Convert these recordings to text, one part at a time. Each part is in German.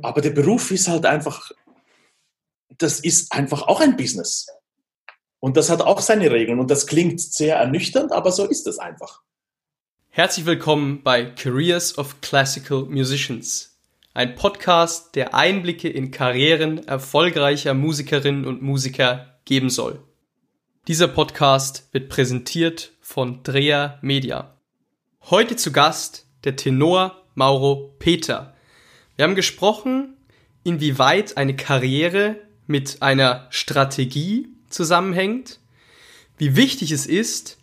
Aber der Beruf ist halt einfach, das ist einfach auch ein Business. Und das hat auch seine Regeln. Und das klingt sehr ernüchternd, aber so ist es einfach. Herzlich willkommen bei Careers of Classical Musicians, ein Podcast, der Einblicke in Karrieren erfolgreicher Musikerinnen und Musiker geben soll. Dieser Podcast wird präsentiert von Drea Media. Heute zu Gast der Tenor Mauro Peter. Wir haben gesprochen, inwieweit eine Karriere mit einer Strategie zusammenhängt, wie wichtig es ist,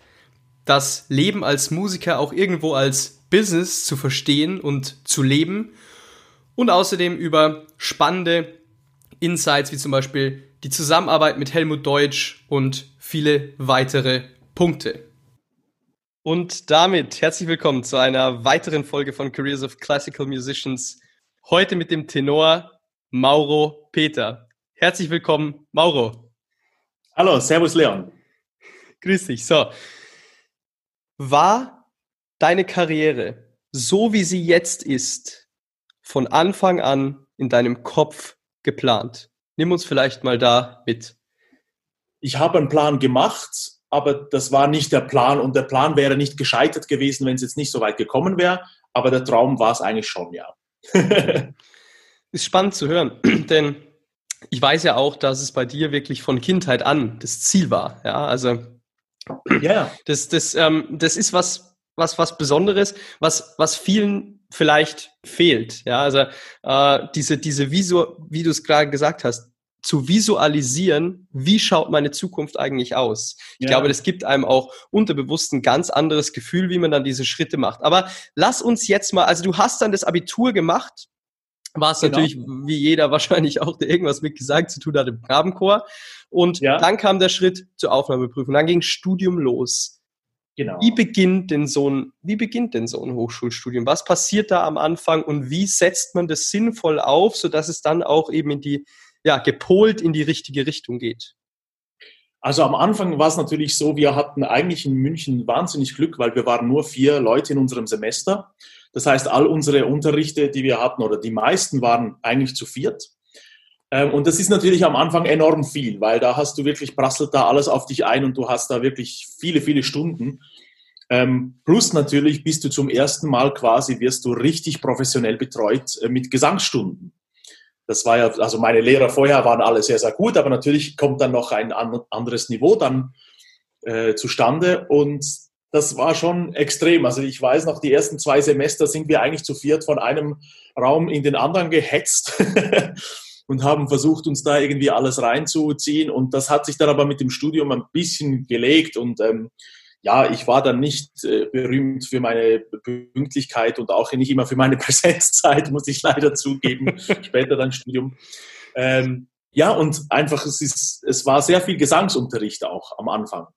das Leben als Musiker auch irgendwo als Business zu verstehen und zu leben und außerdem über spannende Insights wie zum Beispiel die Zusammenarbeit mit Helmut Deutsch und viele weitere Punkte. Und damit herzlich willkommen zu einer weiteren Folge von Careers of Classical Musicians. Heute mit dem Tenor Mauro Peter. Herzlich willkommen, Mauro. Hallo, Servus Leon. Grüß dich. So. War deine Karriere, so wie sie jetzt ist, von Anfang an in deinem Kopf geplant? Nimm uns vielleicht mal da mit. Ich habe einen Plan gemacht, aber das war nicht der Plan und der Plan wäre nicht gescheitert gewesen, wenn es jetzt nicht so weit gekommen wäre, aber der Traum war es eigentlich schon, ja. ist spannend zu hören, denn ich weiß ja auch, dass es bei dir wirklich von Kindheit an das Ziel war. Ja, also ja, das, das, ähm, das ist was, was, was Besonderes, was, was vielen vielleicht fehlt. Ja, also äh, diese, diese Visu, wie du es gerade gesagt hast, zu visualisieren, wie schaut meine Zukunft eigentlich aus. Ich ja. glaube, das gibt einem auch unterbewusst ein ganz anderes Gefühl, wie man dann diese Schritte macht. Aber lass uns jetzt mal, also du hast dann das Abitur gemacht, war es genau. natürlich wie jeder wahrscheinlich auch, der irgendwas mit Gesang zu tun hat im Grabenchor. Und ja. dann kam der Schritt zur Aufnahmeprüfung. Dann ging Studium los. Genau. Wie beginnt denn so ein, wie beginnt denn so ein Hochschulstudium? Was passiert da am Anfang und wie setzt man das sinnvoll auf, sodass es dann auch eben in die ja, gepolt in die richtige Richtung geht? Also am Anfang war es natürlich so, wir hatten eigentlich in München wahnsinnig Glück, weil wir waren nur vier Leute in unserem Semester. Das heißt, all unsere Unterrichte, die wir hatten, oder die meisten waren eigentlich zu viert. Ähm, und das ist natürlich am Anfang enorm viel, weil da hast du wirklich, prasselt da alles auf dich ein und du hast da wirklich viele, viele Stunden. Ähm, plus natürlich bist du zum ersten Mal quasi, wirst du richtig professionell betreut äh, mit Gesangsstunden. Das war ja, also meine Lehrer vorher waren alle sehr, sehr gut, aber natürlich kommt dann noch ein anderes Niveau dann äh, zustande und das war schon extrem. Also ich weiß noch, die ersten zwei Semester sind wir eigentlich zu viert von einem Raum in den anderen gehetzt und haben versucht, uns da irgendwie alles reinzuziehen. Und das hat sich dann aber mit dem Studium ein bisschen gelegt und ähm, ja, ich war dann nicht äh, berühmt für meine Pünktlichkeit und auch nicht immer für meine Präsenzzeit, muss ich leider zugeben, später dann Studium. Ähm, ja, und einfach, es, ist, es war sehr viel Gesangsunterricht auch am Anfang.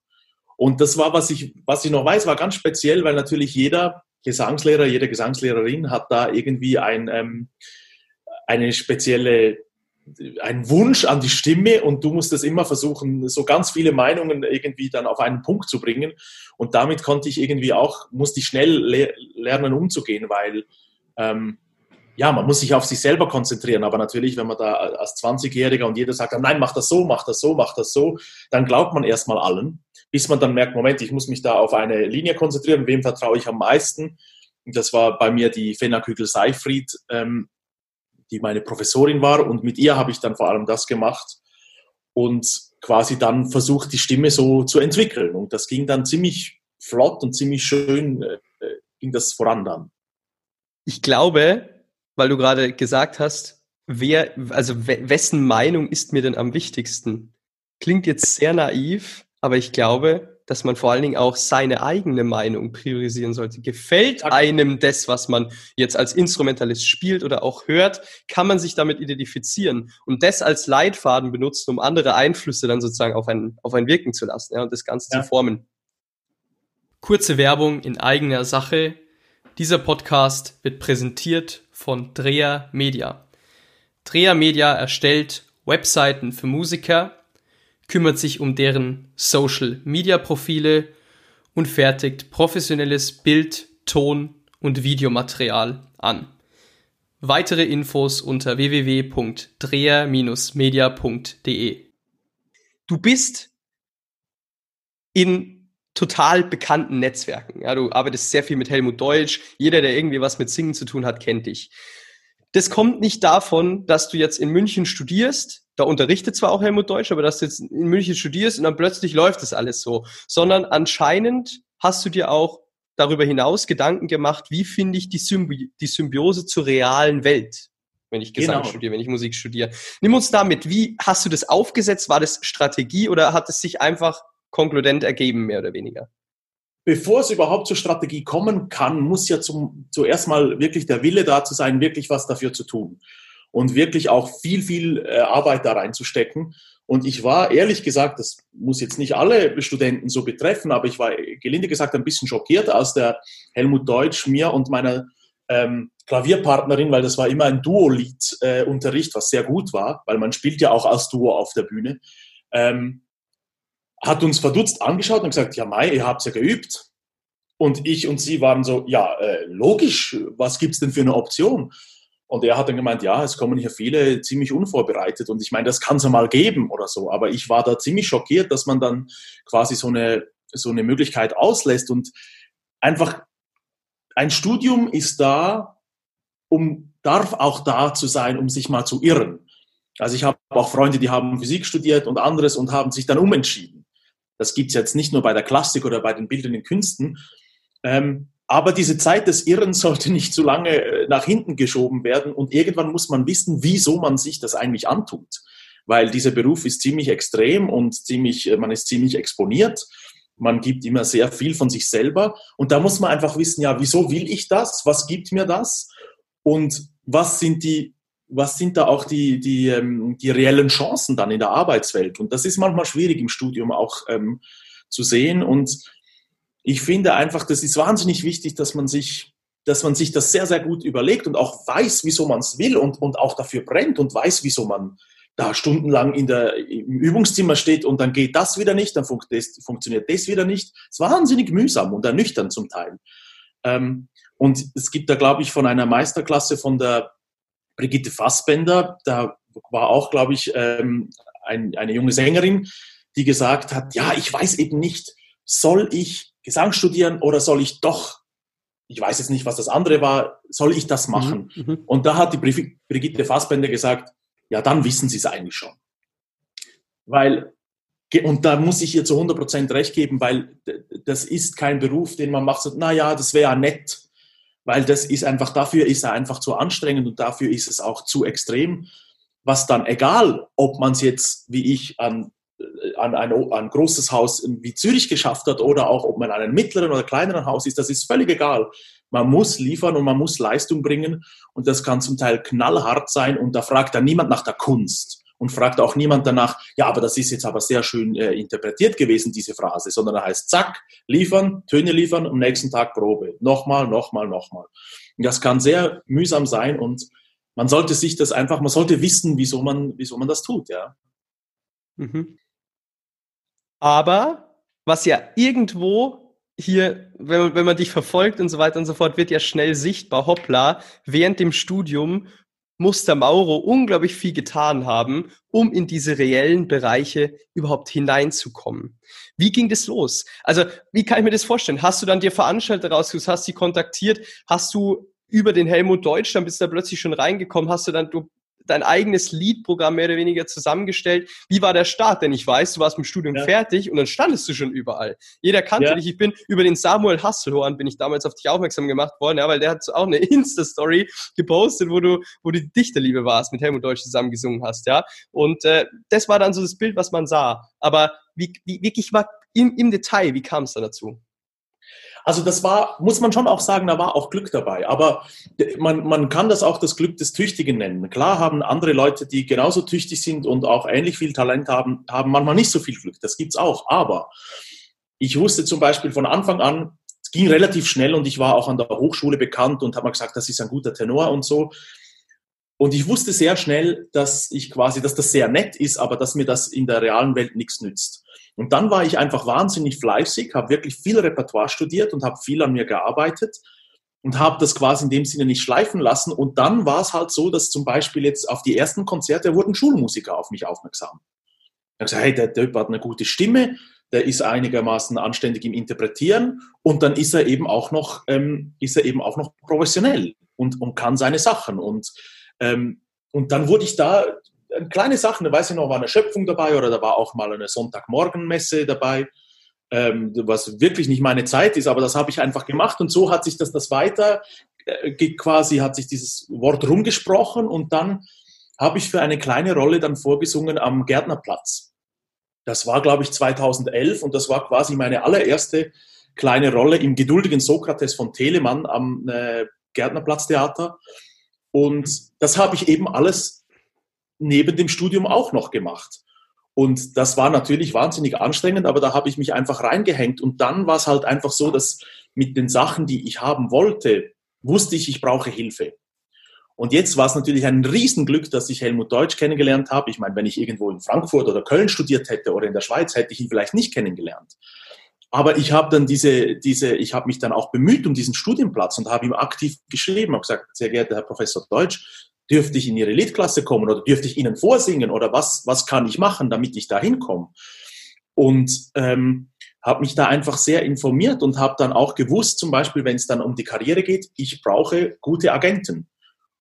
Und das war, was ich, was ich noch weiß, war ganz speziell, weil natürlich jeder Gesangslehrer, jede Gesangslehrerin hat da irgendwie ein, ähm, eine spezielle ein Wunsch an die Stimme und du musst es immer versuchen, so ganz viele Meinungen irgendwie dann auf einen Punkt zu bringen. Und damit konnte ich irgendwie auch, musste ich schnell le lernen umzugehen, weil ähm, ja, man muss sich auf sich selber konzentrieren. Aber natürlich, wenn man da als 20-Jähriger und jeder sagt, nein, mach das so, mach das so, mach das so, dann glaubt man erstmal allen, bis man dann merkt, Moment, ich muss mich da auf eine Linie konzentrieren, wem vertraue ich am meisten. Das war bei mir die Fenna Kügel-Seifried, ähm, die meine Professorin war. Und mit ihr habe ich dann vor allem das gemacht und quasi dann versucht, die Stimme so zu entwickeln. Und das ging dann ziemlich flott und ziemlich schön, äh, äh ging das voran dann. Ich glaube, weil du gerade gesagt hast, wer, also wessen Meinung ist mir denn am wichtigsten? Klingt jetzt sehr naiv, aber ich glaube, dass man vor allen Dingen auch seine eigene Meinung priorisieren sollte. Gefällt einem das, was man jetzt als Instrumentalist spielt oder auch hört, kann man sich damit identifizieren und das als Leitfaden benutzen, um andere Einflüsse dann sozusagen auf ein, auf ein wirken zu lassen ja, und das Ganze ja. zu formen. Kurze Werbung in eigener Sache. Dieser Podcast wird präsentiert von Drea Media. Drea Media erstellt Webseiten für Musiker, kümmert sich um deren Social-Media-Profile und fertigt professionelles Bild, Ton und Videomaterial an. Weitere Infos unter www.dreher-media.de. Du bist in total bekannten Netzwerken. Ja, du arbeitest sehr viel mit Helmut Deutsch. Jeder, der irgendwie was mit Singen zu tun hat, kennt dich. Das kommt nicht davon, dass du jetzt in München studierst. Da unterrichtet zwar auch Helmut Deutsch, aber dass du jetzt in München studierst und dann plötzlich läuft das alles so. Sondern anscheinend hast du dir auch darüber hinaus Gedanken gemacht, wie finde ich die, Symbi die Symbiose zur realen Welt, wenn ich Gesang genau. studiere, wenn ich Musik studiere. Nimm uns damit, wie hast du das aufgesetzt? War das Strategie oder hat es sich einfach konkludent ergeben, mehr oder weniger? Bevor es überhaupt zur Strategie kommen kann, muss ja zum, zuerst mal wirklich der Wille dazu sein, wirklich was dafür zu tun und wirklich auch viel, viel äh, Arbeit da reinzustecken. Und ich war ehrlich gesagt, das muss jetzt nicht alle Studenten so betreffen, aber ich war gelinde gesagt ein bisschen schockiert, als der Helmut Deutsch mir und meiner ähm, Klavierpartnerin, weil das war immer ein Duo-Lied-Unterricht, äh, was sehr gut war, weil man spielt ja auch als Duo auf der Bühne, ähm, hat uns verdutzt angeschaut und gesagt, ja Mai, ihr habt's ja geübt. Und ich und sie waren so, ja, äh, logisch, was gibt's denn für eine Option? Und er hat dann gemeint, ja, es kommen hier viele ziemlich unvorbereitet und ich meine, das kann es mal geben oder so. Aber ich war da ziemlich schockiert, dass man dann quasi so eine, so eine Möglichkeit auslässt und einfach ein Studium ist da, um, darf auch da zu sein, um sich mal zu irren. Also ich habe auch Freunde, die haben Physik studiert und anderes und haben sich dann umentschieden. Das gibt's jetzt nicht nur bei der Klassik oder bei den bildenden Künsten. Ähm, aber diese Zeit des Irrens sollte nicht zu lange äh, nach hinten geschoben werden und irgendwann muss man wissen, wieso man sich das eigentlich antut. Weil dieser Beruf ist ziemlich extrem und ziemlich, äh, man ist ziemlich exponiert. Man gibt immer sehr viel von sich selber und da muss man einfach wissen, ja, wieso will ich das? Was gibt mir das? Und was sind die, was sind da auch die, die, ähm, die reellen Chancen dann in der Arbeitswelt? Und das ist manchmal schwierig im Studium auch ähm, zu sehen und ich finde einfach, das ist wahnsinnig wichtig, dass man sich, dass man sich das sehr, sehr gut überlegt und auch weiß, wieso man es will und, und auch dafür brennt und weiß, wieso man da stundenlang in der, im Übungszimmer steht und dann geht das wieder nicht, dann fun das, funktioniert das wieder nicht. Es ist wahnsinnig mühsam und ernüchternd zum Teil. Ähm, und es gibt da, glaube ich, von einer Meisterklasse von der Brigitte Fassbender, da war auch, glaube ich, ähm, ein, eine junge Sängerin, die gesagt hat, ja, ich weiß eben nicht, soll ich Gesang studieren oder soll ich doch, ich weiß jetzt nicht, was das andere war, soll ich das mhm, machen? Mhm, und da hat die Brigitte Fassbender gesagt, ja, dann wissen Sie es eigentlich schon. Weil, und da muss ich ihr zu 100% recht geben, weil das ist kein Beruf, den man macht, so, naja, das wäre ja nett, weil das ist einfach, dafür ist er einfach zu anstrengend und dafür ist es auch zu extrem, was dann egal, ob man es jetzt, wie ich, an an ein, ein großes Haus wie Zürich geschafft hat oder auch, ob man an einem mittleren oder kleineren Haus ist, das ist völlig egal. Man muss liefern und man muss Leistung bringen und das kann zum Teil knallhart sein und da fragt dann niemand nach der Kunst und fragt auch niemand danach, ja, aber das ist jetzt aber sehr schön äh, interpretiert gewesen, diese Phrase, sondern da heißt zack, liefern, Töne liefern, am nächsten Tag Probe. Nochmal, nochmal, nochmal. Und das kann sehr mühsam sein und man sollte sich das einfach, man sollte wissen, wieso man, wieso man das tut, ja. Mhm. Aber was ja irgendwo hier, wenn man, wenn man dich verfolgt und so weiter und so fort, wird ja schnell sichtbar, hoppla, während dem Studium muss der Mauro unglaublich viel getan haben, um in diese reellen Bereiche überhaupt hineinzukommen. Wie ging das los? Also, wie kann ich mir das vorstellen? Hast du dann dir Veranstalter rausgesucht, hast sie kontaktiert, hast du über den Helmut Deutsch, dann bist du da plötzlich schon reingekommen, hast du dann, du dein eigenes Lead-Programm mehr oder weniger zusammengestellt. Wie war der Start? Denn ich weiß, du warst mit dem Studium ja. fertig und dann standest du schon überall. Jeder kannte ja. dich. Ich bin über den Samuel Hasselhorn bin ich damals auf dich aufmerksam gemacht worden, ja, weil der hat auch eine Insta-Story gepostet, wo du, wo du die Dichterliebe warst, mit Helmut Deutsch zusammen gesungen hast, ja. Und äh, das war dann so das Bild, was man sah. Aber wie, wie wirklich war im, im Detail, wie kam es da dazu? Also das war, muss man schon auch sagen, da war auch Glück dabei. Aber man, man kann das auch das Glück des Tüchtigen nennen. Klar haben andere Leute, die genauso tüchtig sind und auch ähnlich viel Talent haben, haben manchmal nicht so viel Glück. Das gibt's auch. Aber ich wusste zum Beispiel von Anfang an, es ging relativ schnell und ich war auch an der Hochschule bekannt und habe mal gesagt, das ist ein guter Tenor und so. Und ich wusste sehr schnell, dass ich quasi, dass das sehr nett ist, aber dass mir das in der realen Welt nichts nützt. Und dann war ich einfach wahnsinnig fleißig, habe wirklich viel Repertoire studiert und habe viel an mir gearbeitet. und habe das quasi in dem Sinne nicht schleifen lassen. Und dann war es halt so, dass zum Beispiel jetzt auf die ersten Konzerte wurden Schulmusiker auf mich aufmerksam. Ich habe gesagt, hey, der Typ hat eine gute Stimme, der ist einigermaßen anständig im Interpretieren und dann ist er eben auch noch, ähm, ist er eben auch noch professionell und, und kann seine Sachen. Und, ähm, und dann wurde ich da kleine Sachen, da weiß ich noch, war eine Schöpfung dabei oder da war auch mal eine Sonntagmorgenmesse dabei, ähm, was wirklich nicht meine Zeit ist, aber das habe ich einfach gemacht und so hat sich das, das weiter, äh, quasi hat sich dieses Wort rumgesprochen und dann habe ich für eine kleine Rolle dann vorgesungen am Gärtnerplatz. Das war, glaube ich, 2011 und das war quasi meine allererste kleine Rolle im geduldigen Sokrates von Telemann am äh, Gärtnerplatztheater. Und das habe ich eben alles neben dem Studium auch noch gemacht. Und das war natürlich wahnsinnig anstrengend, aber da habe ich mich einfach reingehängt. Und dann war es halt einfach so, dass mit den Sachen, die ich haben wollte, wusste ich, ich brauche Hilfe. Und jetzt war es natürlich ein Riesenglück, dass ich Helmut Deutsch kennengelernt habe. Ich meine, wenn ich irgendwo in Frankfurt oder Köln studiert hätte oder in der Schweiz, hätte ich ihn vielleicht nicht kennengelernt. Aber ich habe dann diese, diese, ich habe mich dann auch bemüht um diesen Studienplatz und habe ihm aktiv geschrieben, habe gesagt, sehr geehrter Herr Professor Deutsch, dürfte ich in Ihre Liedklasse kommen oder dürfte ich Ihnen vorsingen oder was, was kann ich machen, damit ich da hinkomme? Und ähm, habe mich da einfach sehr informiert und habe dann auch gewusst, zum Beispiel, wenn es dann um die Karriere geht, ich brauche gute Agenten.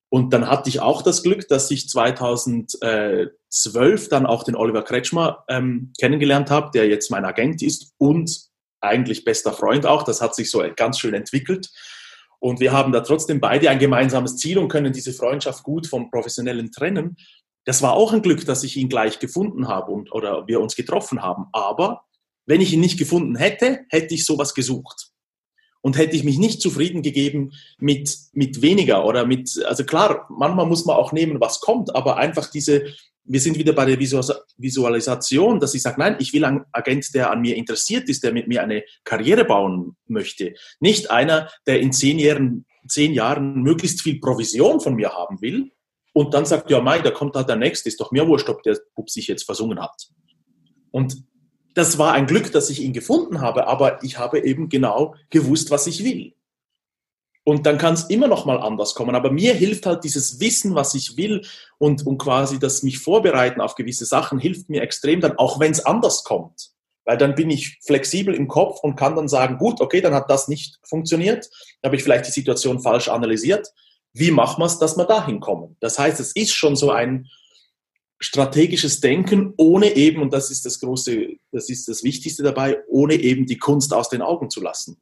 Und dann hatte ich auch das Glück, dass ich 2012 dann auch den Oliver Kretschmer ähm, kennengelernt habe, der jetzt mein Agent ist und eigentlich bester Freund auch. Das hat sich so ganz schön entwickelt. Und wir haben da trotzdem beide ein gemeinsames Ziel und können diese Freundschaft gut vom Professionellen trennen. Das war auch ein Glück, dass ich ihn gleich gefunden habe und, oder wir uns getroffen haben. Aber wenn ich ihn nicht gefunden hätte, hätte ich sowas gesucht. Und hätte ich mich nicht zufrieden gegeben mit, mit weniger oder mit, also klar, manchmal muss man auch nehmen, was kommt, aber einfach diese, wir sind wieder bei der Visualisation, dass ich sage, nein, ich will einen Agent, der an mir interessiert ist, der mit mir eine Karriere bauen möchte. Nicht einer, der in zehn Jahren, zehn Jahren möglichst viel Provision von mir haben will und dann sagt, ja, Mai, da kommt halt der Nächste, ist doch mir wurscht, ob der Bub sich jetzt versungen hat. Und das war ein Glück, dass ich ihn gefunden habe, aber ich habe eben genau gewusst, was ich will. Und dann kann es immer noch mal anders kommen. Aber mir hilft halt dieses Wissen, was ich will und, und quasi das mich vorbereiten auf gewisse Sachen, hilft mir extrem dann, auch wenn es anders kommt. Weil dann bin ich flexibel im Kopf und kann dann sagen, gut, okay, dann hat das nicht funktioniert, habe ich vielleicht die Situation falsch analysiert. Wie machen wir es, dass wir dahin kommen? Das heißt, es ist schon so ein strategisches Denken, ohne eben, und das ist das große, das ist das Wichtigste dabei, ohne eben die Kunst aus den Augen zu lassen.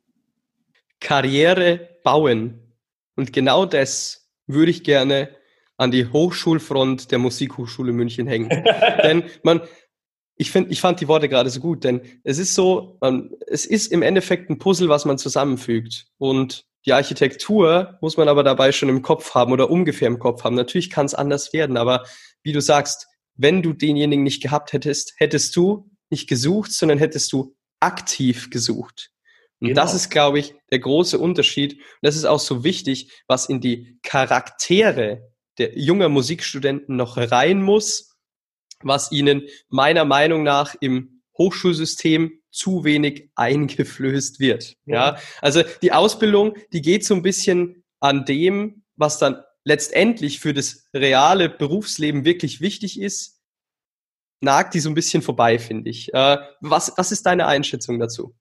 Karriere bauen. Und genau das würde ich gerne an die Hochschulfront der Musikhochschule München hängen. denn man, ich finde, ich fand die Worte gerade so gut, denn es ist so, man, es ist im Endeffekt ein Puzzle, was man zusammenfügt. Und die Architektur muss man aber dabei schon im Kopf haben oder ungefähr im Kopf haben. Natürlich kann es anders werden, aber wie du sagst, wenn du denjenigen nicht gehabt hättest, hättest du nicht gesucht, sondern hättest du aktiv gesucht. Und genau. das ist, glaube ich, der große Unterschied. Und das ist auch so wichtig, was in die Charaktere der junger Musikstudenten noch rein muss, was ihnen meiner Meinung nach im Hochschulsystem zu wenig eingeflößt wird. Ja. ja, also die Ausbildung, die geht so ein bisschen an dem, was dann letztendlich für das reale Berufsleben wirklich wichtig ist, nagt die so ein bisschen vorbei, finde ich. Äh, was, was ist deine Einschätzung dazu?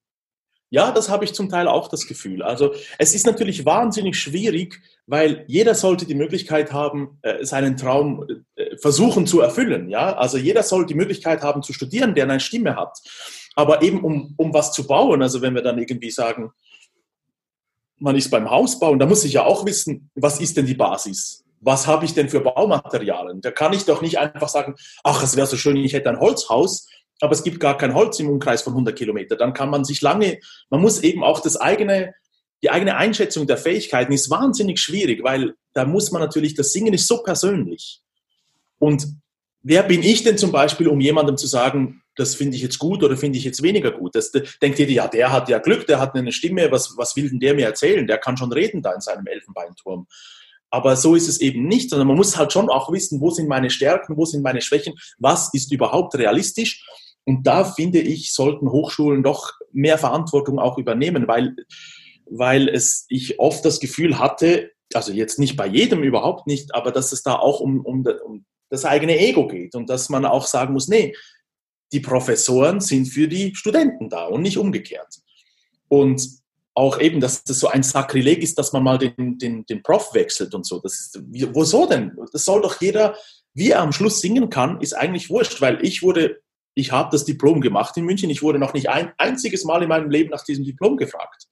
Ja, das habe ich zum Teil auch das Gefühl. Also es ist natürlich wahnsinnig schwierig, weil jeder sollte die Möglichkeit haben, äh, seinen Traum äh, versuchen zu erfüllen. Ja, also jeder soll die Möglichkeit haben zu studieren, der eine Stimme hat. Aber eben um, um was zu bauen, also wenn wir dann irgendwie sagen, man ist beim Hausbauen, da muss ich ja auch wissen, was ist denn die Basis? Was habe ich denn für Baumaterialien? Da kann ich doch nicht einfach sagen, ach, es wäre so schön, ich hätte ein Holzhaus, aber es gibt gar kein Holz im Umkreis von 100 Kilometern. Dann kann man sich lange, man muss eben auch das eigene, die eigene Einschätzung der Fähigkeiten ist wahnsinnig schwierig, weil da muss man natürlich, das Singen ist so persönlich. Und wer bin ich denn zum Beispiel, um jemandem zu sagen, das finde ich jetzt gut oder finde ich jetzt weniger gut? Das denkt jeder, ja, der hat ja Glück, der hat eine Stimme, was, was will denn der mir erzählen? Der kann schon reden da in seinem Elfenbeinturm. Aber so ist es eben nicht, sondern man muss halt schon auch wissen, wo sind meine Stärken, wo sind meine Schwächen, was ist überhaupt realistisch und da finde ich, sollten Hochschulen doch mehr Verantwortung auch übernehmen, weil weil es ich oft das Gefühl hatte, also jetzt nicht bei jedem überhaupt nicht, aber dass es da auch um, um, um das eigene Ego geht und dass man auch sagen muss, nee, die Professoren sind für die Studenten da und nicht umgekehrt. Und auch eben, dass das so ein Sakrileg ist, dass man mal den, den, den Prof wechselt und so. Das ist, wieso denn? Das soll doch jeder, wie er am Schluss singen kann, ist eigentlich wurscht, weil ich wurde, ich habe das Diplom gemacht in München, ich wurde noch nicht ein einziges Mal in meinem Leben nach diesem Diplom gefragt.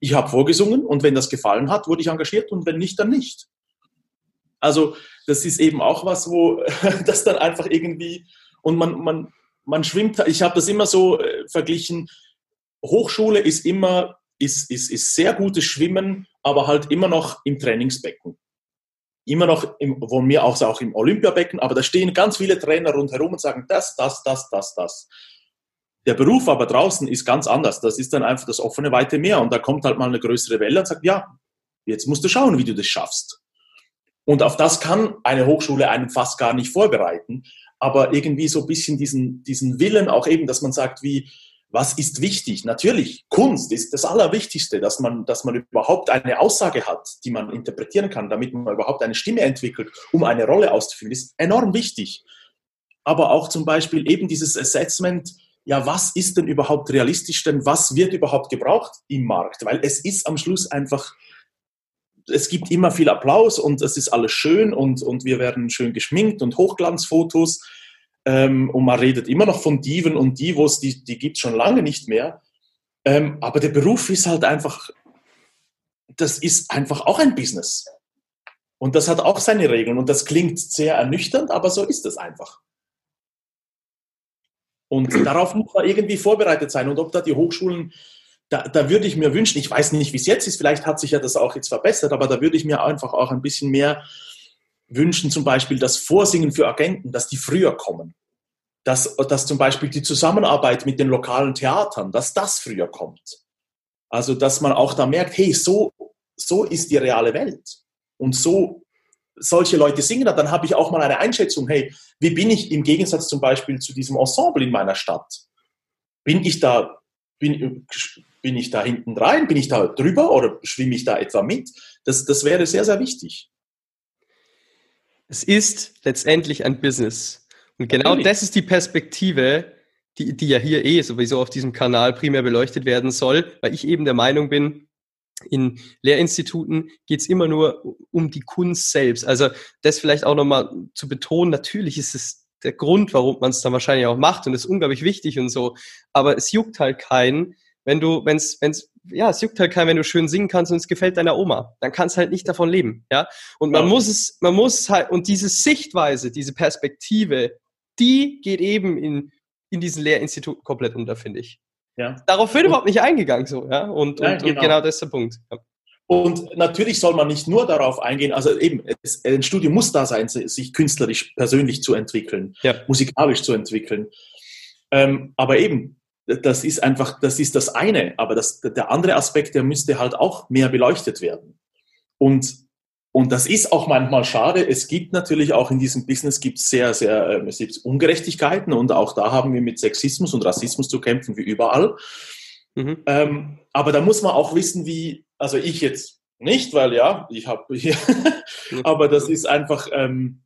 Ich habe vorgesungen und wenn das gefallen hat, wurde ich engagiert und wenn nicht, dann nicht. Also das ist eben auch was, wo das dann einfach irgendwie und man, man, man schwimmt, ich habe das immer so äh, verglichen, Hochschule ist immer, ist, ist, ist sehr gutes Schwimmen, aber halt immer noch im Trainingsbecken. Immer noch, im, von mir aus auch im Olympiabecken, aber da stehen ganz viele Trainer rundherum und sagen das, das, das, das, das. Der Beruf aber draußen ist ganz anders. Das ist dann einfach das offene, weite Meer. Und da kommt halt mal eine größere Welle und sagt, ja, jetzt musst du schauen, wie du das schaffst. Und auf das kann eine Hochschule einen fast gar nicht vorbereiten. Aber irgendwie so ein bisschen diesen, diesen Willen auch eben, dass man sagt, wie, was ist wichtig? Natürlich, Kunst ist das Allerwichtigste, dass man, dass man überhaupt eine Aussage hat, die man interpretieren kann, damit man überhaupt eine Stimme entwickelt, um eine Rolle auszuführen, ist enorm wichtig. Aber auch zum Beispiel eben dieses Assessment, ja, was ist denn überhaupt realistisch, denn was wird überhaupt gebraucht im Markt? Weil es ist am Schluss einfach, es gibt immer viel Applaus und es ist alles schön und, und wir werden schön geschminkt und Hochglanzfotos ähm, und man redet immer noch von Diven und Divos, die, die gibt es schon lange nicht mehr. Ähm, aber der Beruf ist halt einfach, das ist einfach auch ein Business. Und das hat auch seine Regeln. Und das klingt sehr ernüchternd, aber so ist es einfach. Und darauf muss man irgendwie vorbereitet sein. Und ob da die Hochschulen, da, da würde ich mir wünschen, ich weiß nicht, wie es jetzt ist, vielleicht hat sich ja das auch jetzt verbessert, aber da würde ich mir einfach auch ein bisschen mehr wünschen zum Beispiel das Vorsingen für Agenten, dass die früher kommen. Dass, dass zum Beispiel die Zusammenarbeit mit den lokalen Theatern, dass das früher kommt. Also, dass man auch da merkt, hey, so, so ist die reale Welt. Und so solche Leute singen, dann habe ich auch mal eine Einschätzung, hey, wie bin ich im Gegensatz zum Beispiel zu diesem Ensemble in meiner Stadt? Bin ich da, bin, bin ich da hinten rein? Bin ich da drüber oder schwimme ich da etwa mit? Das, das wäre sehr, sehr wichtig. Es ist letztendlich ein Business. Und genau Natürlich. das ist die Perspektive, die, die ja hier eh sowieso auf diesem Kanal primär beleuchtet werden soll, weil ich eben der Meinung bin, in Lehrinstituten geht es immer nur um die Kunst selbst. Also das vielleicht auch nochmal zu betonen, natürlich ist es der Grund, warum man es dann wahrscheinlich auch macht und ist unglaublich wichtig und so. Aber es juckt halt keinen, wenn du, wenn es, wenn es, ja, es juckt halt keinen, wenn du schön singen kannst und es gefällt deiner Oma. Dann kannst halt nicht davon leben, ja. Und man ja. muss es, man muss halt, und diese Sichtweise, diese Perspektive, die geht eben in, in diesen Lehrinstituten komplett unter, finde ich. Ja. Darauf wird und, überhaupt nicht eingegangen, so, ja. Und, ja, und, genau. und genau das ist der Punkt. Ja. Und natürlich soll man nicht nur darauf eingehen, also eben, es, ein Studium muss da sein, sich künstlerisch, persönlich zu entwickeln, musikalisch zu entwickeln. Ähm, aber eben, das ist einfach, das ist das eine. Aber das, der andere Aspekt, der müsste halt auch mehr beleuchtet werden. Und, und das ist auch manchmal schade. Es gibt natürlich auch in diesem Business gibt sehr, sehr äh, es gibt Ungerechtigkeiten und auch da haben wir mit Sexismus und Rassismus zu kämpfen, wie überall. Mhm. Ähm, aber da muss man auch wissen, wie, also ich jetzt nicht, weil ja, ich habe hier, aber das ist einfach, ähm,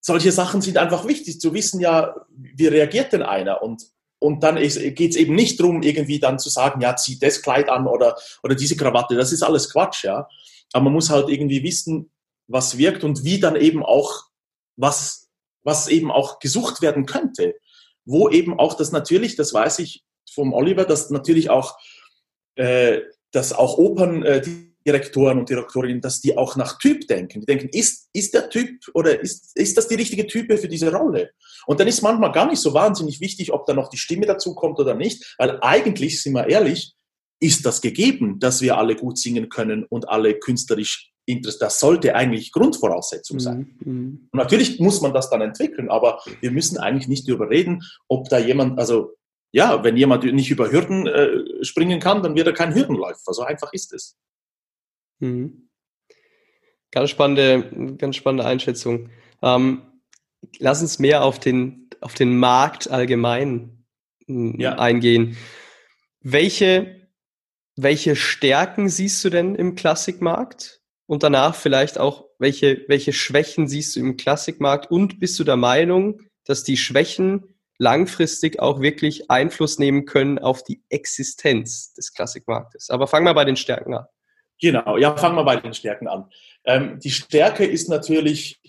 solche Sachen sind einfach wichtig zu wissen, ja, wie reagiert denn einer? Und und dann geht es eben nicht darum, irgendwie dann zu sagen, ja, zieh das Kleid an oder, oder diese Krawatte. Das ist alles Quatsch, ja. Aber man muss halt irgendwie wissen, was wirkt und wie dann eben auch, was, was eben auch gesucht werden könnte. Wo eben auch das natürlich, das weiß ich vom Oliver, dass natürlich auch, äh, dass auch Opern, äh, Direktoren und Direktorinnen, dass die auch nach Typ denken. Die denken, ist, ist der Typ oder ist, ist das die richtige Type für diese Rolle? Und dann ist manchmal gar nicht so wahnsinnig wichtig, ob da noch die Stimme dazu kommt oder nicht, weil eigentlich, sind wir ehrlich, ist das gegeben, dass wir alle gut singen können und alle künstlerisch interessiert. Das sollte eigentlich Grundvoraussetzung mhm, sein. Mhm. Und natürlich muss man das dann entwickeln, aber wir müssen eigentlich nicht darüber reden, ob da jemand, also ja, wenn jemand nicht über Hürden äh, springen kann, dann wird er kein Hürdenläufer. So einfach ist es. Mhm. Ganz spannende, ganz spannende Einschätzung. Ähm, lass uns mehr auf den, auf den Markt allgemein hm, ja. eingehen. Welche, welche Stärken siehst du denn im Klassikmarkt? Und danach vielleicht auch, welche, welche Schwächen siehst du im Klassikmarkt? Und bist du der Meinung, dass die Schwächen langfristig auch wirklich Einfluss nehmen können auf die Existenz des Klassikmarktes? Aber fangen wir bei den Stärken an. Genau, ja, fangen wir bei den Stärken an. Ähm, die Stärke ist natürlich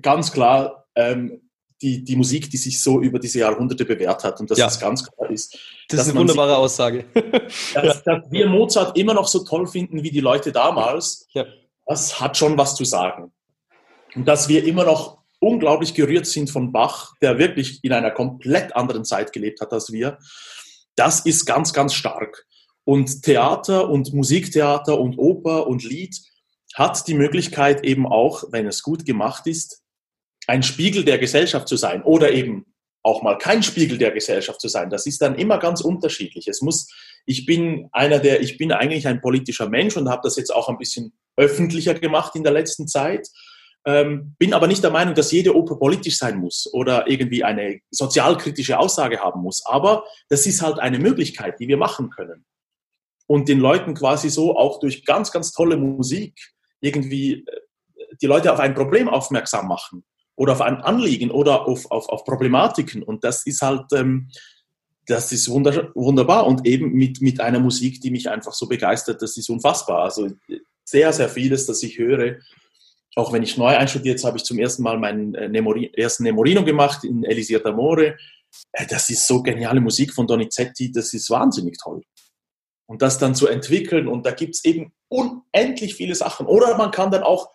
ganz klar ähm, die, die Musik, die sich so über diese Jahrhunderte bewährt hat und dass ja. das ganz klar ist. Das ist eine wunderbare sieht, Aussage. dass, dass, wir Mozart immer noch so toll finden wie die Leute damals, ja. das hat schon was zu sagen. Und dass wir immer noch unglaublich gerührt sind von Bach, der wirklich in einer komplett anderen Zeit gelebt hat als wir, das ist ganz, ganz stark. Und Theater und Musiktheater und Oper und Lied hat die Möglichkeit eben auch, wenn es gut gemacht ist, ein Spiegel der Gesellschaft zu sein oder eben auch mal kein Spiegel der Gesellschaft zu sein. Das ist dann immer ganz unterschiedlich. Es muss, ich bin einer der, ich bin eigentlich ein politischer Mensch und habe das jetzt auch ein bisschen öffentlicher gemacht in der letzten Zeit. Ähm, bin aber nicht der Meinung, dass jede Oper politisch sein muss oder irgendwie eine sozialkritische Aussage haben muss. Aber das ist halt eine Möglichkeit, die wir machen können. Und den Leuten quasi so auch durch ganz, ganz tolle Musik irgendwie äh, die Leute auf ein Problem aufmerksam machen oder auf ein Anliegen oder auf, auf, auf Problematiken. Und das ist halt, ähm, das ist wunderbar. Und eben mit, mit einer Musik, die mich einfach so begeistert, das ist unfassbar. Also sehr, sehr vieles, das ich höre. Auch wenn ich neu einstudiert habe, ich zum ersten Mal meinen äh, Nemori ersten Nemorino gemacht in Elisir d'Amore. Äh, das ist so geniale Musik von Donizetti, das ist wahnsinnig toll. Und das dann zu entwickeln und da gibt es eben unendlich viele Sachen. Oder man kann dann auch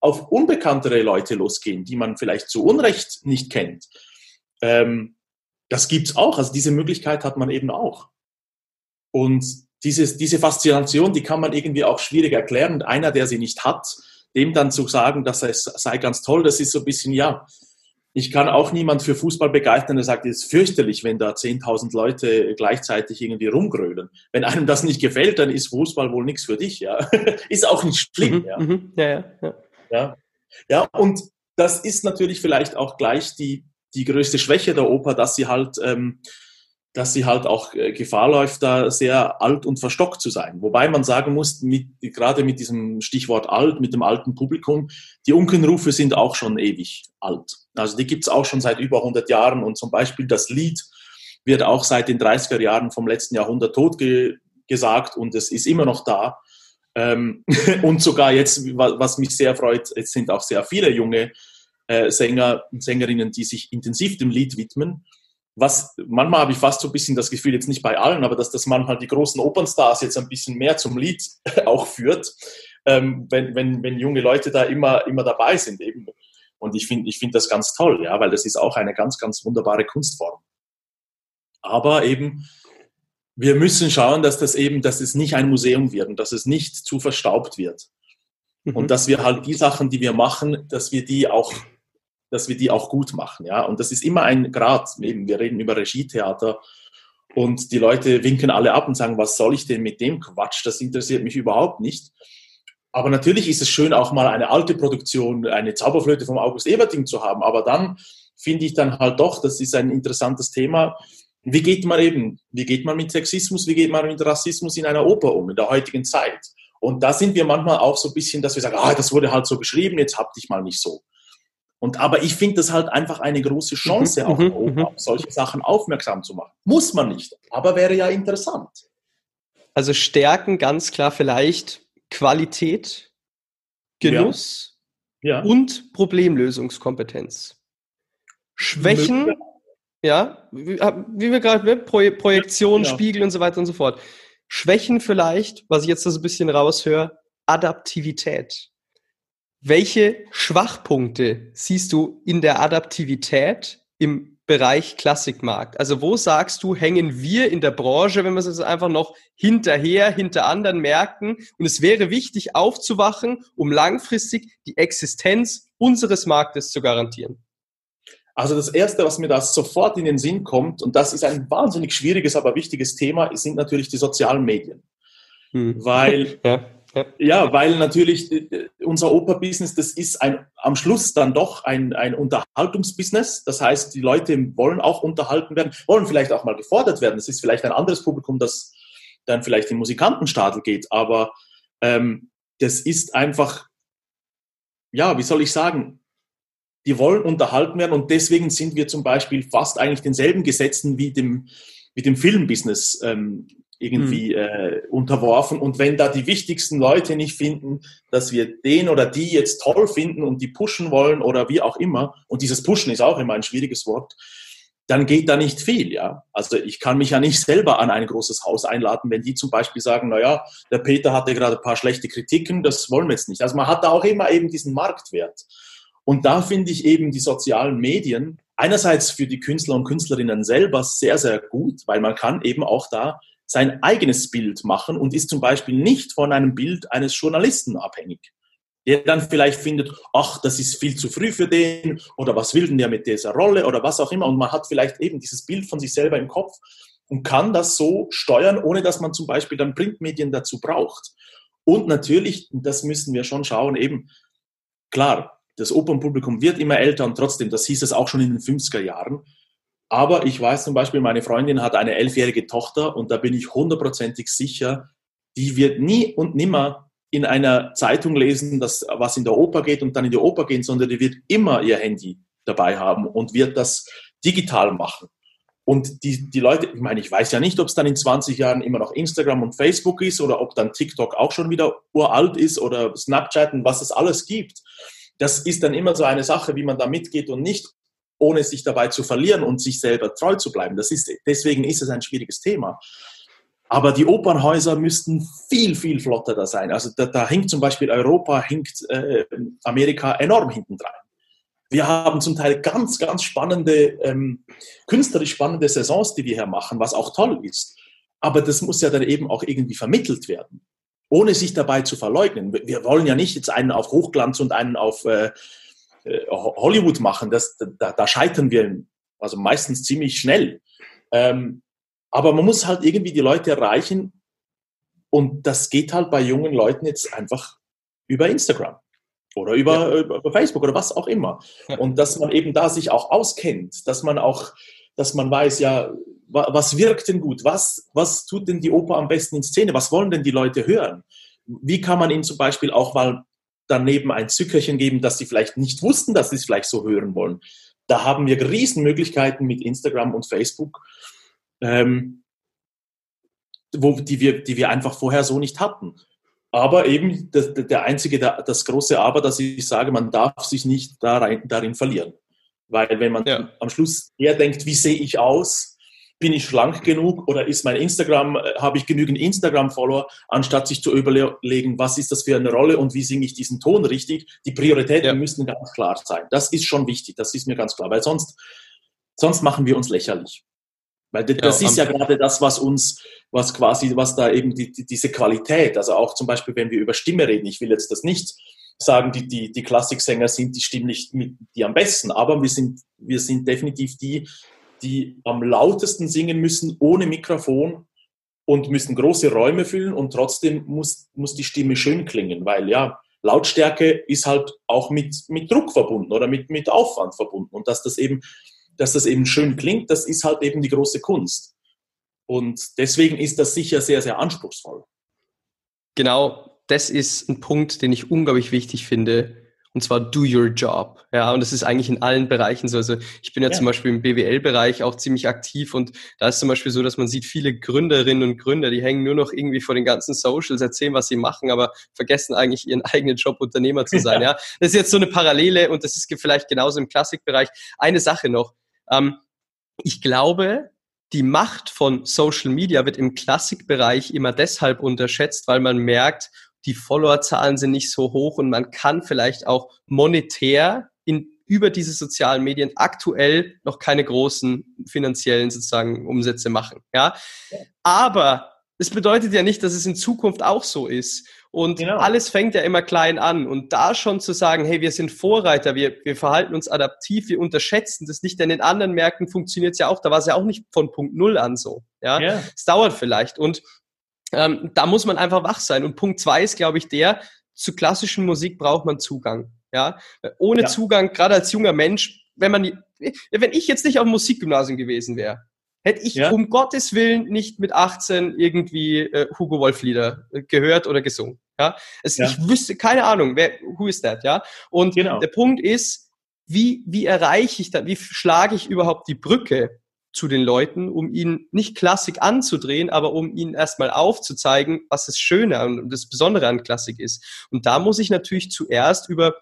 auf unbekanntere Leute losgehen, die man vielleicht zu Unrecht nicht kennt. Ähm, das gibt's auch. Also diese Möglichkeit hat man eben auch. Und dieses, diese Faszination, die kann man irgendwie auch schwierig erklären. Und einer, der sie nicht hat, dem dann zu sagen, dass es sei ganz toll, das ist so ein bisschen, ja, ich kann auch niemand für Fußball begeistern, der sagt, es ist fürchterlich, wenn da 10.000 Leute gleichzeitig irgendwie rumgrölen. Wenn einem das nicht gefällt, dann ist Fußball wohl nichts für dich, ja. ist auch nicht schlimm, mhm, ja. Mhm, ja, ja, ja. Ja, ja und das ist natürlich vielleicht auch gleich die, die größte Schwäche der Oper, dass sie halt, ähm, dass sie halt auch äh, Gefahr läuft, da sehr alt und verstockt zu sein. Wobei man sagen muss, mit, gerade mit diesem Stichwort alt, mit dem alten Publikum, die Unkenrufe sind auch schon ewig alt. Also die gibt's auch schon seit über 100 Jahren und zum Beispiel das Lied wird auch seit den 30er Jahren vom letzten Jahrhundert tot ge gesagt und es ist immer noch da. Ähm, und sogar jetzt, was mich sehr freut, es sind auch sehr viele junge äh, Sänger und Sängerinnen, die sich intensiv dem Lied widmen. Was, manchmal habe ich fast so ein bisschen das Gefühl, jetzt nicht bei allen, aber dass das manchmal die großen Opernstars jetzt ein bisschen mehr zum Lied auch führt, ähm, wenn, wenn, wenn junge Leute da immer, immer dabei sind eben. Und ich finde ich finde das ganz toll, ja, weil das ist auch eine ganz, ganz wunderbare Kunstform. Aber eben, wir müssen schauen, dass das eben, dass es nicht ein Museum wird und dass es nicht zu verstaubt wird. Mhm. Und dass wir halt die Sachen, die wir machen, dass wir die auch, dass wir die auch gut machen, ja. Und das ist immer ein Grad. Eben, wir reden über Regietheater und die Leute winken alle ab und sagen, was soll ich denn mit dem Quatsch? Das interessiert mich überhaupt nicht. Aber natürlich ist es schön, auch mal eine alte Produktion, eine Zauberflöte vom August Everting zu haben. Aber dann finde ich dann halt doch, das ist ein interessantes Thema, wie geht man eben, wie geht man mit Sexismus, wie geht man mit Rassismus in einer Oper um, in der heutigen Zeit? Und da sind wir manchmal auch so ein bisschen, dass wir sagen, ah, das wurde halt so geschrieben, jetzt hab dich mal nicht so. Und aber ich finde das halt einfach eine große Chance, mhm, auf mhm, Oper, auf mhm. solche Sachen aufmerksam zu machen. Muss man nicht, aber wäre ja interessant. Also Stärken ganz klar vielleicht Qualität, Genuss ja. Ja. und Problemlösungskompetenz. Schwächen ja, wie, wir gerade, mit Pro Projektion, ja. Spiegel und so weiter und so fort. Schwächen vielleicht, was ich jetzt so ein bisschen raushöre, Adaptivität. Welche Schwachpunkte siehst du in der Adaptivität im Bereich Klassikmarkt? Also wo sagst du, hängen wir in der Branche, wenn wir es jetzt einfach noch hinterher, hinter anderen Märkten und es wäre wichtig aufzuwachen, um langfristig die Existenz unseres Marktes zu garantieren? Also das Erste, was mir da sofort in den Sinn kommt, und das ist ein wahnsinnig schwieriges, aber wichtiges Thema, sind natürlich die sozialen Medien. Hm. Weil, ja, ja. weil natürlich äh, unser Oper-Business, das ist ein, am Schluss dann doch ein, ein Unterhaltungsbusiness. Das heißt, die Leute wollen auch unterhalten werden, wollen vielleicht auch mal gefordert werden. Das ist vielleicht ein anderes Publikum, das dann vielleicht in Musikantenstadel geht. Aber ähm, das ist einfach, ja, wie soll ich sagen, die wollen unterhalten werden und deswegen sind wir zum Beispiel fast eigentlich denselben Gesetzen wie dem, wie dem Filmbusiness ähm, irgendwie mhm. äh, unterworfen. Und wenn da die wichtigsten Leute nicht finden, dass wir den oder die jetzt toll finden und die pushen wollen oder wie auch immer, und dieses Pushen ist auch immer ein schwieriges Wort, dann geht da nicht viel, ja. Also ich kann mich ja nicht selber an ein großes Haus einladen, wenn die zum Beispiel sagen, na ja, der Peter hatte gerade ein paar schlechte Kritiken, das wollen wir jetzt nicht. Also man hat da auch immer eben diesen Marktwert. Und da finde ich eben die sozialen Medien einerseits für die Künstler und Künstlerinnen selber sehr, sehr gut, weil man kann eben auch da sein eigenes Bild machen und ist zum Beispiel nicht von einem Bild eines Journalisten abhängig der dann vielleicht findet, ach, das ist viel zu früh für den oder was will denn der mit dieser Rolle oder was auch immer. Und man hat vielleicht eben dieses Bild von sich selber im Kopf und kann das so steuern, ohne dass man zum Beispiel dann Printmedien dazu braucht. Und natürlich, das müssen wir schon schauen, eben, klar, das Opernpublikum wird immer älter und trotzdem, das hieß es auch schon in den 50er Jahren. Aber ich weiß zum Beispiel, meine Freundin hat eine elfjährige Tochter und da bin ich hundertprozentig sicher, die wird nie und nimmer in einer Zeitung lesen, dass was in der Oper geht und dann in die Oper gehen, sondern die wird immer ihr Handy dabei haben und wird das digital machen. Und die, die Leute, ich meine, ich weiß ja nicht, ob es dann in 20 Jahren immer noch Instagram und Facebook ist oder ob dann TikTok auch schon wieder uralt ist oder Snapchat und was es alles gibt. Das ist dann immer so eine Sache, wie man da mitgeht und nicht, ohne sich dabei zu verlieren und sich selber treu zu bleiben. Das ist, deswegen ist es ein schwieriges Thema. Aber die Opernhäuser müssten viel, viel flotter da sein. Also da, da hinkt zum Beispiel Europa, hinkt äh, Amerika enorm hinten dran. Wir haben zum Teil ganz, ganz spannende, ähm, künstlerisch spannende Saisons, die wir hier machen, was auch toll ist. Aber das muss ja dann eben auch irgendwie vermittelt werden, ohne sich dabei zu verleugnen. Wir wollen ja nicht jetzt einen auf Hochglanz und einen auf äh Hollywood machen. Das, da, da scheitern wir also meistens ziemlich schnell. Ähm, aber man muss halt irgendwie die Leute erreichen und das geht halt bei jungen Leuten jetzt einfach über Instagram oder über, ja. über Facebook oder was auch immer. Ja. Und dass man eben da sich auch auskennt, dass man auch, dass man weiß, ja, was wirkt denn gut? Was, was tut denn die Oper am besten in Szene? Was wollen denn die Leute hören? Wie kann man ihnen zum Beispiel auch mal daneben ein Zückerchen geben, dass sie vielleicht nicht wussten, dass sie es vielleicht so hören wollen? Da haben wir Riesenmöglichkeiten mit Instagram und Facebook ähm, wo, die, wir, die wir einfach vorher so nicht hatten. Aber eben das, der einzige, das große Aber, dass ich sage, man darf sich nicht darin, darin verlieren. Weil wenn man ja. am Schluss eher denkt, wie sehe ich aus, bin ich schlank genug oder ist mein Instagram, äh, habe ich genügend Instagram-Follower, anstatt sich zu überlegen, was ist das für eine Rolle und wie singe ich diesen Ton richtig. Die Prioritäten ja. müssen ganz klar sein. Das ist schon wichtig, das ist mir ganz klar, weil sonst, sonst machen wir uns lächerlich. Weil das ja, ist ja gerade das, was uns, was quasi, was da eben die, die, diese Qualität, also auch zum Beispiel, wenn wir über Stimme reden, ich will jetzt das nicht sagen, die, die, die Klassiksänger sind die stimmlich die am besten, aber wir sind, wir sind definitiv die, die am lautesten singen müssen ohne Mikrofon und müssen große Räume füllen und trotzdem muss, muss die Stimme schön klingen, weil ja, Lautstärke ist halt auch mit, mit Druck verbunden oder mit, mit Aufwand verbunden und dass das eben dass das eben schön klingt, das ist halt eben die große Kunst. Und deswegen ist das sicher sehr, sehr anspruchsvoll. Genau, das ist ein Punkt, den ich unglaublich wichtig finde. Und zwar do your job. Ja, und das ist eigentlich in allen Bereichen so. Also ich bin ja, ja. zum Beispiel im BWL-Bereich auch ziemlich aktiv und da ist zum Beispiel so, dass man sieht, viele Gründerinnen und Gründer, die hängen nur noch irgendwie vor den ganzen Socials, erzählen, was sie machen, aber vergessen eigentlich ihren eigenen Job, Unternehmer zu sein. Ja, das ist jetzt so eine Parallele und das ist vielleicht genauso im Klassikbereich. Eine Sache noch. Ähm, ich glaube, die Macht von Social Media wird im Klassikbereich immer deshalb unterschätzt, weil man merkt, die Followerzahlen sind nicht so hoch und man kann vielleicht auch monetär in, über diese sozialen Medien aktuell noch keine großen finanziellen sozusagen Umsätze machen. Ja, aber es bedeutet ja nicht, dass es in Zukunft auch so ist. Und genau. alles fängt ja immer klein an. Und da schon zu sagen, hey, wir sind Vorreiter, wir, wir verhalten uns adaptiv, wir unterschätzen das nicht, denn in anderen Märkten funktioniert es ja auch, da war es ja auch nicht von Punkt Null an so. Ja, yeah. es dauert vielleicht. Und ähm, da muss man einfach wach sein. Und Punkt zwei ist, glaube ich, der, zu klassischen Musik braucht man Zugang. Ja, ohne ja. Zugang, gerade als junger Mensch, wenn man, wenn ich jetzt nicht auf dem Musikgymnasium gewesen wäre, hätte ich ja. um Gottes Willen nicht mit 18 irgendwie äh, Hugo Wolf Lieder äh, gehört oder gesungen. Ja, es, ja. ich wüsste keine Ahnung, wer, who is that, ja. Und genau. der Punkt ist, wie wie erreiche ich da, wie schlage ich überhaupt die Brücke zu den Leuten, um ihnen nicht Klassik anzudrehen, aber um ihnen erstmal aufzuzeigen, was das Schöne und das Besondere an Klassik ist. Und da muss ich natürlich zuerst über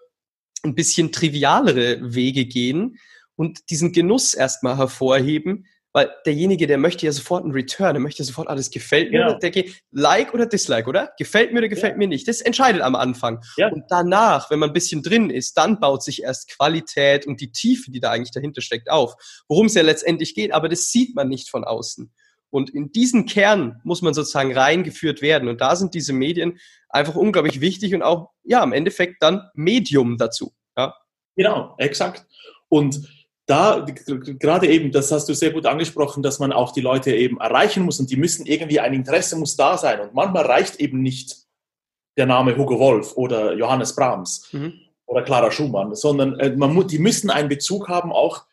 ein bisschen trivialere Wege gehen und diesen Genuss erstmal hervorheben, weil derjenige, der möchte ja sofort einen Return, der möchte sofort, alles gefällt mir, genau. der geht Like oder Dislike, oder? Gefällt mir oder gefällt ja. mir nicht. Das entscheidet am Anfang. Ja. Und danach, wenn man ein bisschen drin ist, dann baut sich erst Qualität und die Tiefe, die da eigentlich dahinter steckt, auf. Worum es ja letztendlich geht, aber das sieht man nicht von außen. Und in diesen Kern muss man sozusagen reingeführt werden. Und da sind diese Medien einfach unglaublich wichtig und auch, ja, im Endeffekt dann Medium dazu. Ja. Genau, exakt. Und da gerade eben, das hast du sehr gut angesprochen, dass man auch die Leute eben erreichen muss und die müssen irgendwie ein Interesse muss da sein und manchmal reicht eben nicht der Name Hugo Wolf oder Johannes Brahms mhm. oder Clara Schumann, sondern äh, man muss, die müssen einen Bezug haben auch,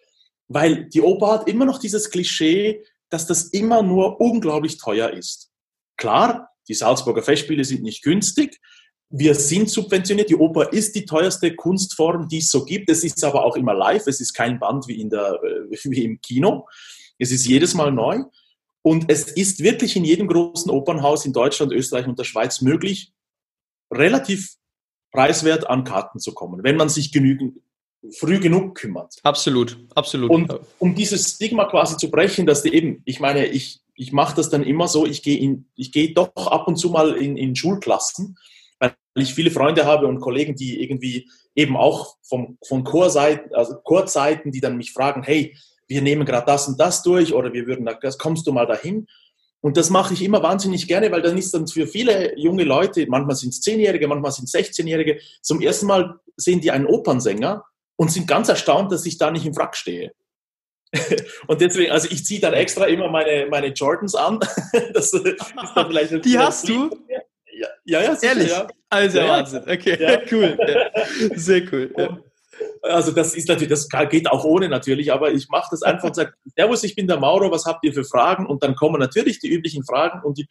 weil die Oper hat immer noch dieses Klischee, dass das immer nur unglaublich teuer ist. Klar, die Salzburger Festspiele sind nicht günstig, wir sind subventioniert. Die Oper ist die teuerste Kunstform, die es so gibt. Es ist aber auch immer live. Es ist kein Band wie, in der, äh, wie im Kino. Es ist jedes Mal neu. Und es ist wirklich in jedem großen Opernhaus in Deutschland, Österreich und der Schweiz möglich, relativ preiswert an Karten zu kommen, wenn man sich genügend, früh genug kümmert. Absolut, absolut. Und um dieses Stigma quasi zu brechen, dass die eben, ich meine, ich, ich mache das dann immer so, ich gehe in, ich gehe doch ab und zu mal in, in Schulklassen ich viele Freunde habe und Kollegen, die irgendwie eben auch vom, von Chorseiten, also Chorzeiten, die dann mich fragen, hey, wir nehmen gerade das und das durch oder wir würden, das kommst du mal dahin? Und das mache ich immer wahnsinnig gerne, weil dann ist dann für viele junge Leute, manchmal sind es Zehnjährige, manchmal sind es 16-Jährige, zum ersten Mal sehen die einen Opernsänger und sind ganz erstaunt, dass ich da nicht im Frack stehe. Und deswegen, also ich ziehe dann extra immer meine, meine Jordans an. Das ist dann vielleicht die hast du? Ja, ja sicher, Ehrlich? Ja. Also ja, Wahnsinn. Okay, ja. cool. Ja. Sehr cool. Ja. Also das ist natürlich, das geht auch ohne natürlich, aber ich mache das einfach und sage, Servus, ich bin der Mauro, was habt ihr für Fragen? Und dann kommen natürlich die üblichen Fragen und ich,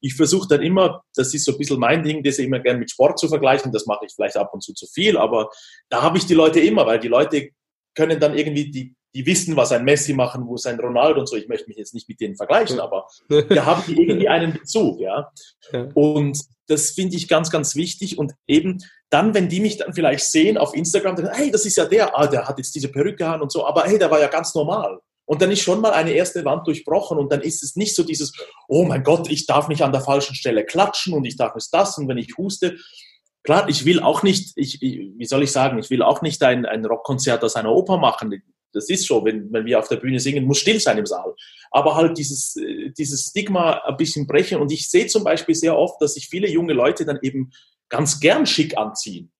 ich versuche dann immer, das ist so ein bisschen mein Ding, das immer gerne mit Sport zu vergleichen, das mache ich vielleicht ab und zu zu viel, aber da habe ich die Leute immer, weil die Leute können dann irgendwie die, die wissen, was ein Messi machen muss, ein Ronaldo und so. Ich möchte mich jetzt nicht mit denen vergleichen, aber da haben die irgendwie einen Bezug, ja. Und das finde ich ganz, ganz wichtig. Und eben dann, wenn die mich dann vielleicht sehen auf Instagram, dann, hey, das ist ja der, ah, der hat jetzt diese Perücke an und so, aber hey, der war ja ganz normal. Und dann ist schon mal eine erste Wand durchbrochen und dann ist es nicht so dieses, oh mein Gott, ich darf nicht an der falschen Stelle klatschen und ich darf es das und wenn ich huste. Klar, ich will auch nicht, ich, wie soll ich sagen, ich will auch nicht ein, ein Rockkonzert aus einer Oper machen das ist so, wenn, wenn wir auf der Bühne singen, muss still sein im Saal. Aber halt dieses, äh, dieses Stigma ein bisschen brechen. Und ich sehe zum Beispiel sehr oft, dass sich viele junge Leute dann eben ganz gern schick anziehen.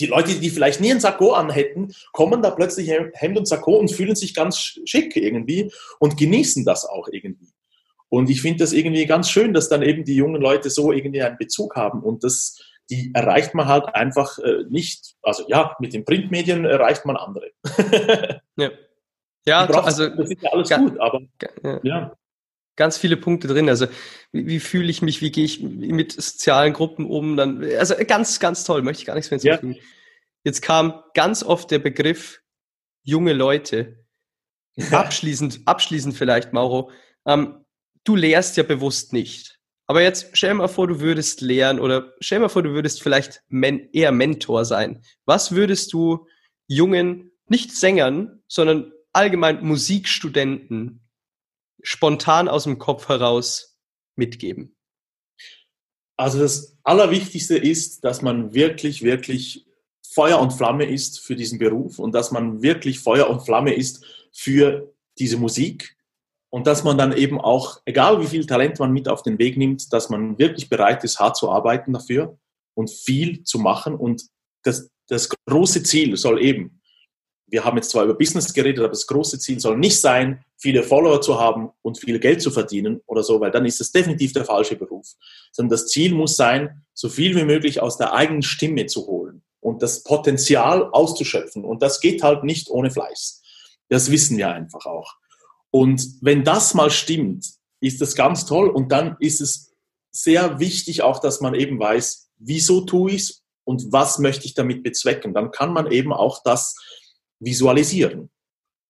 Die Leute, die vielleicht nie ein Sakko anhätten, kommen da plötzlich Hemd und Sakko und fühlen sich ganz schick irgendwie und genießen das auch irgendwie. Und ich finde das irgendwie ganz schön, dass dann eben die jungen Leute so irgendwie einen Bezug haben. Und das, die erreicht man halt einfach äh, nicht. Also ja, mit den Printmedien erreicht man andere. ja, ja also das ist ja alles gut, aber ja. ja. Ganz viele Punkte drin. Also wie, wie fühle ich mich, wie gehe ich mit sozialen Gruppen um? Dann, also ganz, ganz toll, möchte ich gar nichts mehr hinzufügen. Ja. Jetzt kam ganz oft der Begriff junge Leute. Abschließend, abschließend vielleicht, Mauro. Ähm, du lehrst ja bewusst nicht. Aber jetzt stell mal vor, du würdest lehren oder stell mal vor, du würdest vielleicht men eher Mentor sein. Was würdest du jungen, nicht Sängern, sondern allgemein Musikstudenten spontan aus dem Kopf heraus mitgeben? Also das Allerwichtigste ist, dass man wirklich, wirklich Feuer und Flamme ist für diesen Beruf und dass man wirklich Feuer und Flamme ist für diese Musik und dass man dann eben auch, egal wie viel Talent man mit auf den Weg nimmt, dass man wirklich bereit ist, hart zu arbeiten dafür und viel zu machen. Und das, das große Ziel soll eben, wir haben jetzt zwar über Business geredet, aber das große Ziel soll nicht sein, viele Follower zu haben und viel Geld zu verdienen oder so, weil dann ist es definitiv der falsche Beruf. Sondern das Ziel muss sein, so viel wie möglich aus der eigenen Stimme zu holen und das Potenzial auszuschöpfen. Und das geht halt nicht ohne Fleiß. Das wissen wir einfach auch. Und wenn das mal stimmt, ist das ganz toll. Und dann ist es sehr wichtig auch, dass man eben weiß, wieso tue ich es und was möchte ich damit bezwecken. Dann kann man eben auch das visualisieren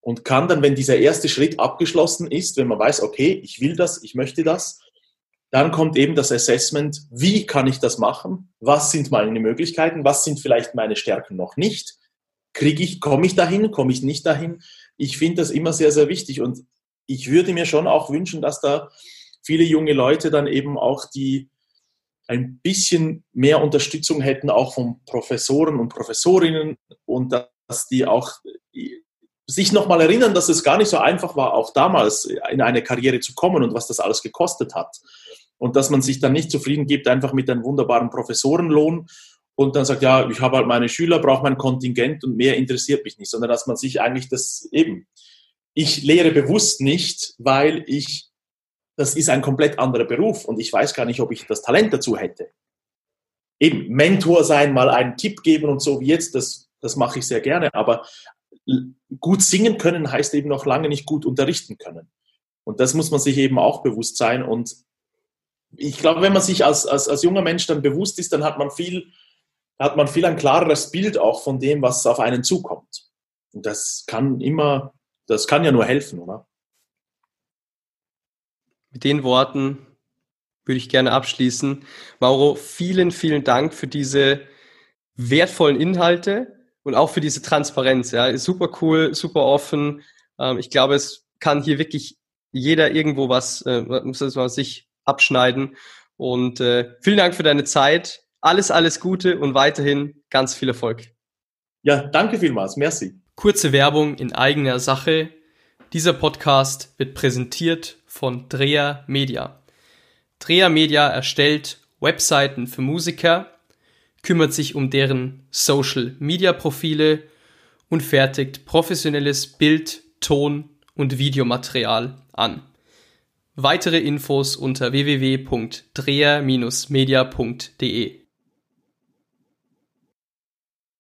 und kann dann, wenn dieser erste Schritt abgeschlossen ist, wenn man weiß, okay, ich will das, ich möchte das, dann kommt eben das Assessment, wie kann ich das machen? Was sind meine Möglichkeiten? Was sind vielleicht meine Stärken noch nicht? Kriege ich, komme ich dahin, komme ich nicht dahin? Ich finde das immer sehr, sehr wichtig und ich würde mir schon auch wünschen, dass da viele junge Leute dann eben auch die ein bisschen mehr Unterstützung hätten, auch von Professoren und Professorinnen und dass die auch sich nochmal erinnern, dass es gar nicht so einfach war, auch damals in eine Karriere zu kommen und was das alles gekostet hat. Und dass man sich dann nicht zufrieden gibt, einfach mit einem wunderbaren Professorenlohn und dann sagt, ja, ich habe halt meine Schüler, brauche mein Kontingent und mehr interessiert mich nicht, sondern dass man sich eigentlich das eben, ich lehre bewusst nicht, weil ich, das ist ein komplett anderer Beruf und ich weiß gar nicht, ob ich das Talent dazu hätte. Eben, Mentor sein, mal einen Tipp geben und so wie jetzt, das, das mache ich sehr gerne, aber gut singen können heißt eben noch lange nicht gut unterrichten können. Und das muss man sich eben auch bewusst sein. Und ich glaube, wenn man sich als, als, als junger Mensch dann bewusst ist, dann hat man viel, hat man viel ein klareres Bild auch von dem, was auf einen zukommt. Und das kann immer, das kann ja nur helfen, oder? Mit den Worten würde ich gerne abschließen. Mauro, vielen, vielen Dank für diese wertvollen Inhalte und auch für diese Transparenz. Ja, ist super cool, super offen. Ähm, ich glaube, es kann hier wirklich jeder irgendwo was, äh, muss das mal sich abschneiden. Und äh, vielen Dank für deine Zeit. Alles, alles Gute und weiterhin ganz viel Erfolg. Ja, danke vielmals. Merci. Kurze Werbung in eigener Sache. Dieser Podcast wird präsentiert von Drea Media. Drea Media erstellt Webseiten für Musiker kümmert sich um deren Social-Media-Profile und fertigt professionelles Bild, Ton und Videomaterial an. Weitere Infos unter www.dreher-media.de